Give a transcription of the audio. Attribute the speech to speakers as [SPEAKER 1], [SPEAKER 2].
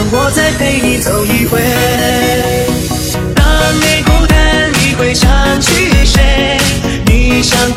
[SPEAKER 1] 让我再
[SPEAKER 2] 陪你
[SPEAKER 3] 走一回当你孤单你会想起谁？你想